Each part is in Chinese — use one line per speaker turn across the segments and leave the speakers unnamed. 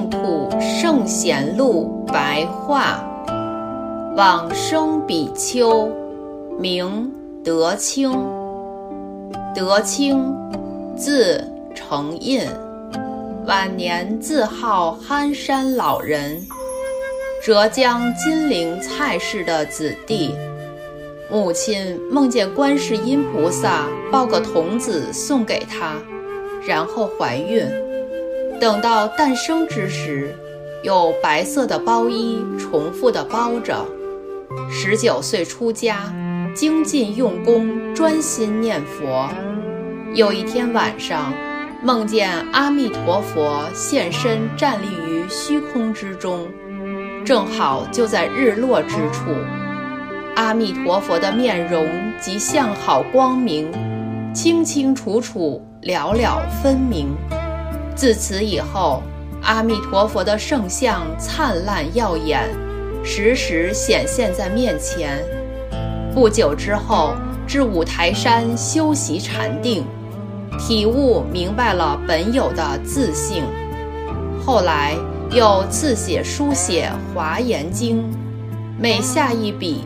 净土圣贤录白话，往生比丘，名德清。德清，字承印，晚年自号憨山老人，浙江金陵蔡氏的子弟。母亲梦见观世音菩萨抱个童子送给她，然后怀孕。等到诞生之时，有白色的包衣重复的包着。十九岁出家，精进用功，专心念佛。有一天晚上，梦见阿弥陀佛现身，站立于虚空之中，正好就在日落之处。阿弥陀佛的面容及相好光明，清清楚楚，了了分明。自此以后，阿弥陀佛的圣像灿烂耀眼，时时显现在面前。不久之后，至五台山修习禅定，体悟明白了本有的自性。后来又自写书写《华严经》，每下一笔。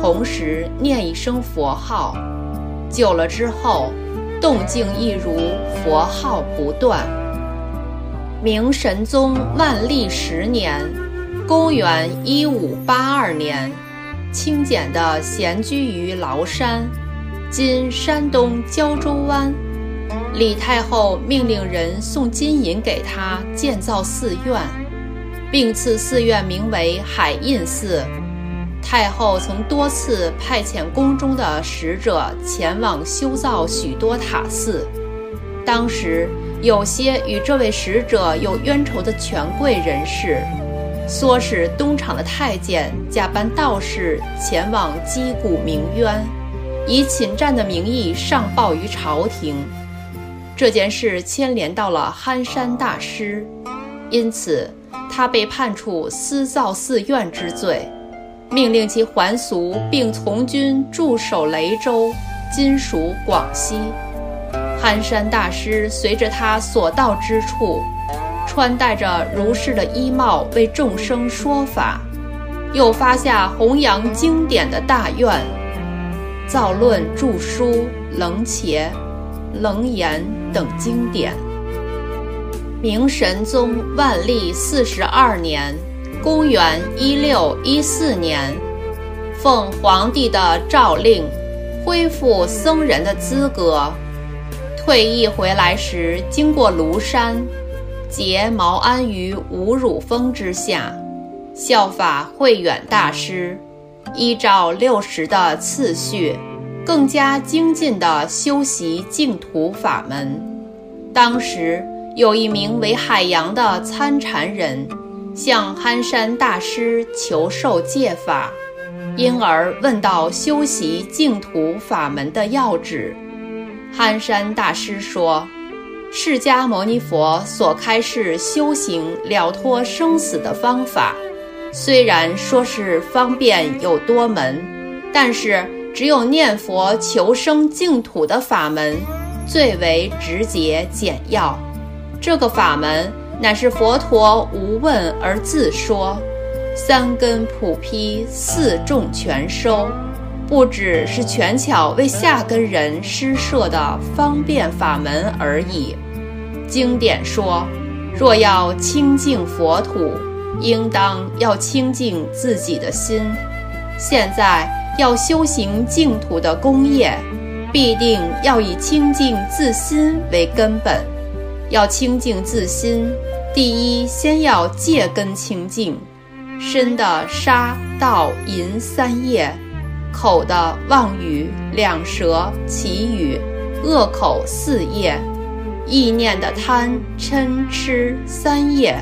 同时念一声佛号，久了之后，动静一如，佛号不断。明神宗万历十年，公元一五八二年，清简的闲居于崂山，今山东胶州湾。李太后命令人送金银给他建造寺院，并赐寺院名为海印寺。太后曾多次派遣宫中的使者前往修造许多塔寺。当时有些与这位使者有冤仇的权贵人士，唆使东厂的太监假扮道士前往击鼓鸣冤，以侵占的名义上报于朝廷。这件事牵连到了憨山大师，因此他被判处私造寺院之罪。命令其还俗，并从军驻守雷州（今属广西）。憨山大师随着他所到之处，穿戴着如是的衣帽为众生说法，又发下弘扬经典的大愿，造论著书《楞伽》《楞严》等经典。明神宗万历四十二年。公元一六一四年，奉皇帝的诏令，恢复僧人的资格。退役回来时，经过庐山，结毛安于五乳峰之下，效法慧远大师，依照六十的次序，更加精进地修习净土法门。当时有一名为海洋的参禅人。向憨山大师求受戒法，因而问到修习净土法门的要旨。憨山大师说：“释迦牟尼佛所开示修行了脱生死的方法，虽然说是方便有多门，但是只有念佛求生净土的法门最为直接简要。这个法门。”乃是佛陀无问而自说，三根普披，四众全收，不只是权巧为下根人施设的方便法门而已。经典说，若要清净佛土，应当要清净自己的心。现在要修行净土的功业，必定要以清净自心为根本，要清净自心。第一，先要戒根清净，身的杀盗淫三业，口的妄语两舌绮语，恶口四业，意念的贪嗔痴三业，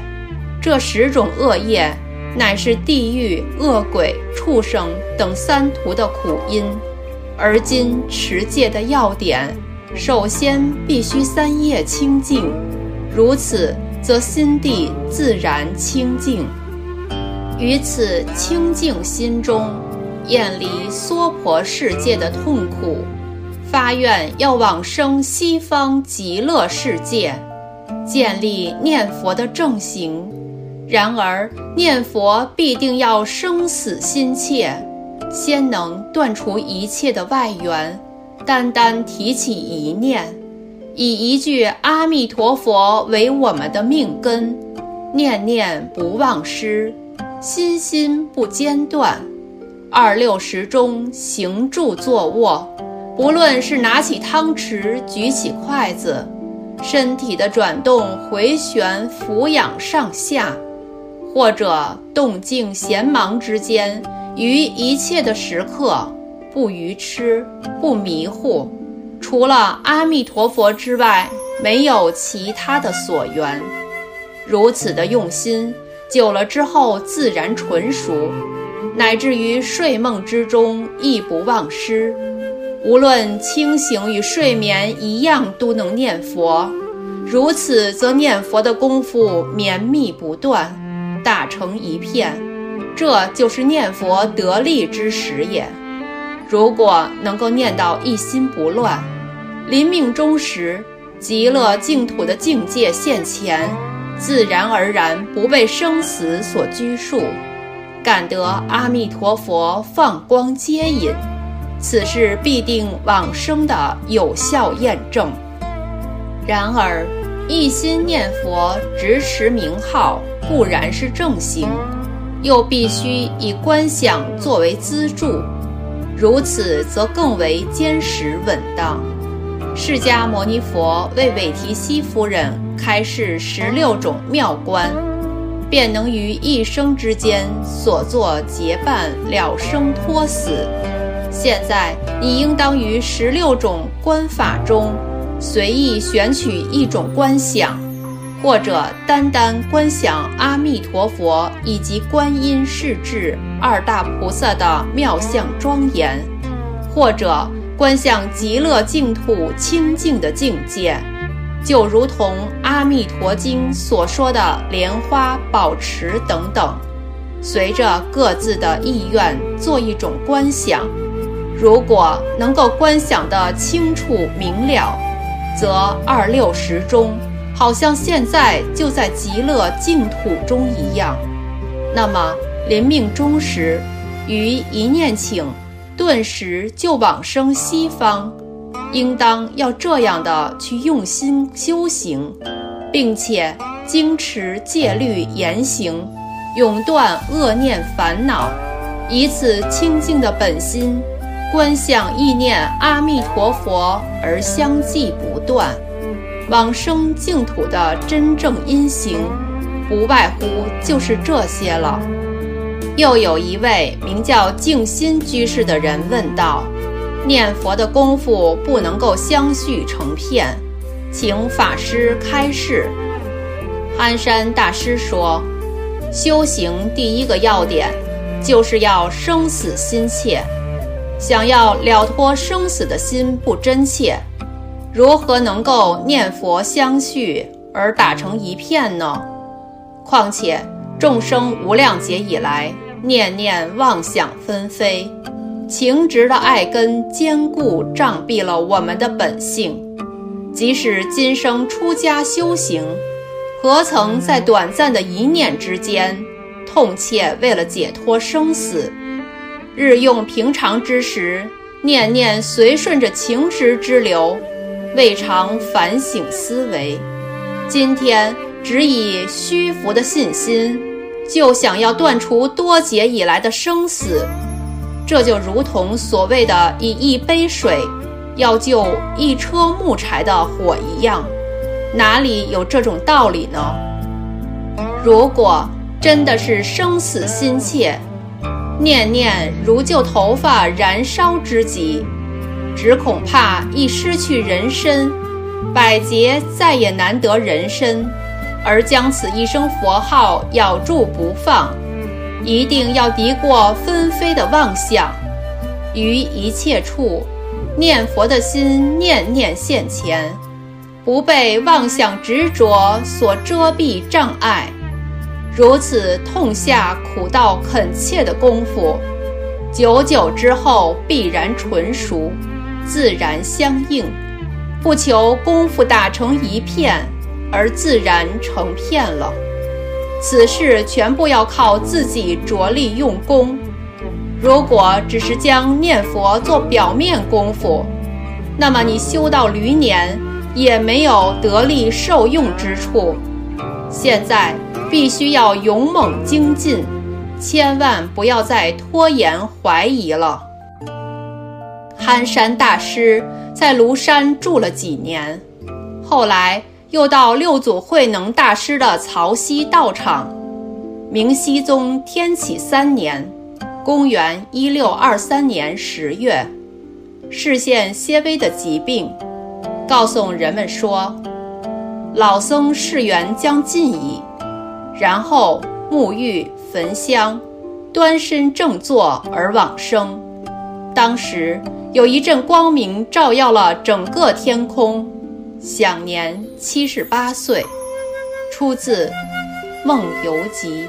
这十种恶业，乃是地狱恶鬼畜生等三途的苦因。而今持戒的要点，首先必须三业清净，如此。则心地自然清净，于此清净心中，远离娑婆世界的痛苦，发愿要往生西方极乐世界，建立念佛的正行，然而念佛必定要生死心切，先能断除一切的外缘，单单提起一念，以一句阿弥陀佛为我们的命根，念念不忘失，心心不间断。二六时中行住坐卧，不论是拿起汤匙，举起筷子，身体的转动、回旋、俯仰上下。或者动静闲忙之间，于一切的时刻，不愚痴，不迷糊，除了阿弥陀佛之外，没有其他的所缘。如此的用心，久了之后自然纯熟，乃至于睡梦之中亦不忘失。无论清醒与睡眠一样，都能念佛。如此则念佛的功夫绵密不断。打成一片，这就是念佛得力之时也。如果能够念到一心不乱，临命终时，极乐净土的境界现前，自然而然不被生死所拘束，感得阿弥陀佛放光接引，此事必定往生的有效验证。然而，一心念佛，直持名号，固然是正行，又必须以观想作为资助，如此则更为坚实稳当。释迦牟尼佛为韦提希夫人开示十六种妙观，便能于一生之间所作结伴了生脱死。现在你应当于十六种观法中。随意选取一种观想，或者单单观想阿弥陀佛以及观音世智二大菩萨的妙相庄严，或者观想极乐净土清净的境界，就如同《阿弥陀经》所说的莲花宝池等等，随着各自的意愿做一种观想。如果能够观想得清楚明了。则二六时中，好像现在就在极乐净土中一样。那么临命终时，于一念请，顿时就往生西方。应当要这样的去用心修行，并且精持戒律言行，永断恶念烦恼，以此清净的本心。观想意念阿弥陀佛而相继不断，往生净土的真正因行，不外乎就是这些了。又有一位名叫静心居士的人问道：“念佛的功夫不能够相续成片，请法师开示。”憨山大师说：“修行第一个要点，就是要生死心切。”想要了脱生死的心不真切，如何能够念佛相续而打成一片呢？况且众生无量劫以来，念念妄想纷飞，情执的爱根坚固障蔽了我们的本性。即使今生出家修行，何曾在短暂的一念之间，痛切为了解脱生死？日用平常之时，念念随顺着情执之流，未尝反省思维。今天只以虚浮的信心，就想要断除多劫以来的生死，这就如同所谓的以一杯水要救一车木柴的火一样，哪里有这种道理呢？如果真的是生死心切。念念如旧头发燃烧之急，只恐怕一失去人身，百劫再也难得人身，而将此一声佛号咬住不放，一定要敌过纷飞的妄想，于一切处念佛的心念念现前，不被妄想执着所遮蔽障碍。如此痛下苦道恳切的功夫，久久之后必然纯熟，自然相应，不求功夫打成一片，而自然成片了。此事全部要靠自己着力用功。如果只是将念佛做表面功夫，那么你修到驴年也没有得力受用之处。现在必须要勇猛精进，千万不要再拖延怀疑了。憨山大师在庐山住了几年，后来又到六祖慧能大师的曹溪道场。明熹宗天启三年。公元一六二三年十月，视线些微的疾病，告诉人们说，老僧世缘将尽矣。然后沐浴焚香，端身正坐而往生。当时有一阵光明照耀了整个天空，享年七十八岁。出自《梦游集》。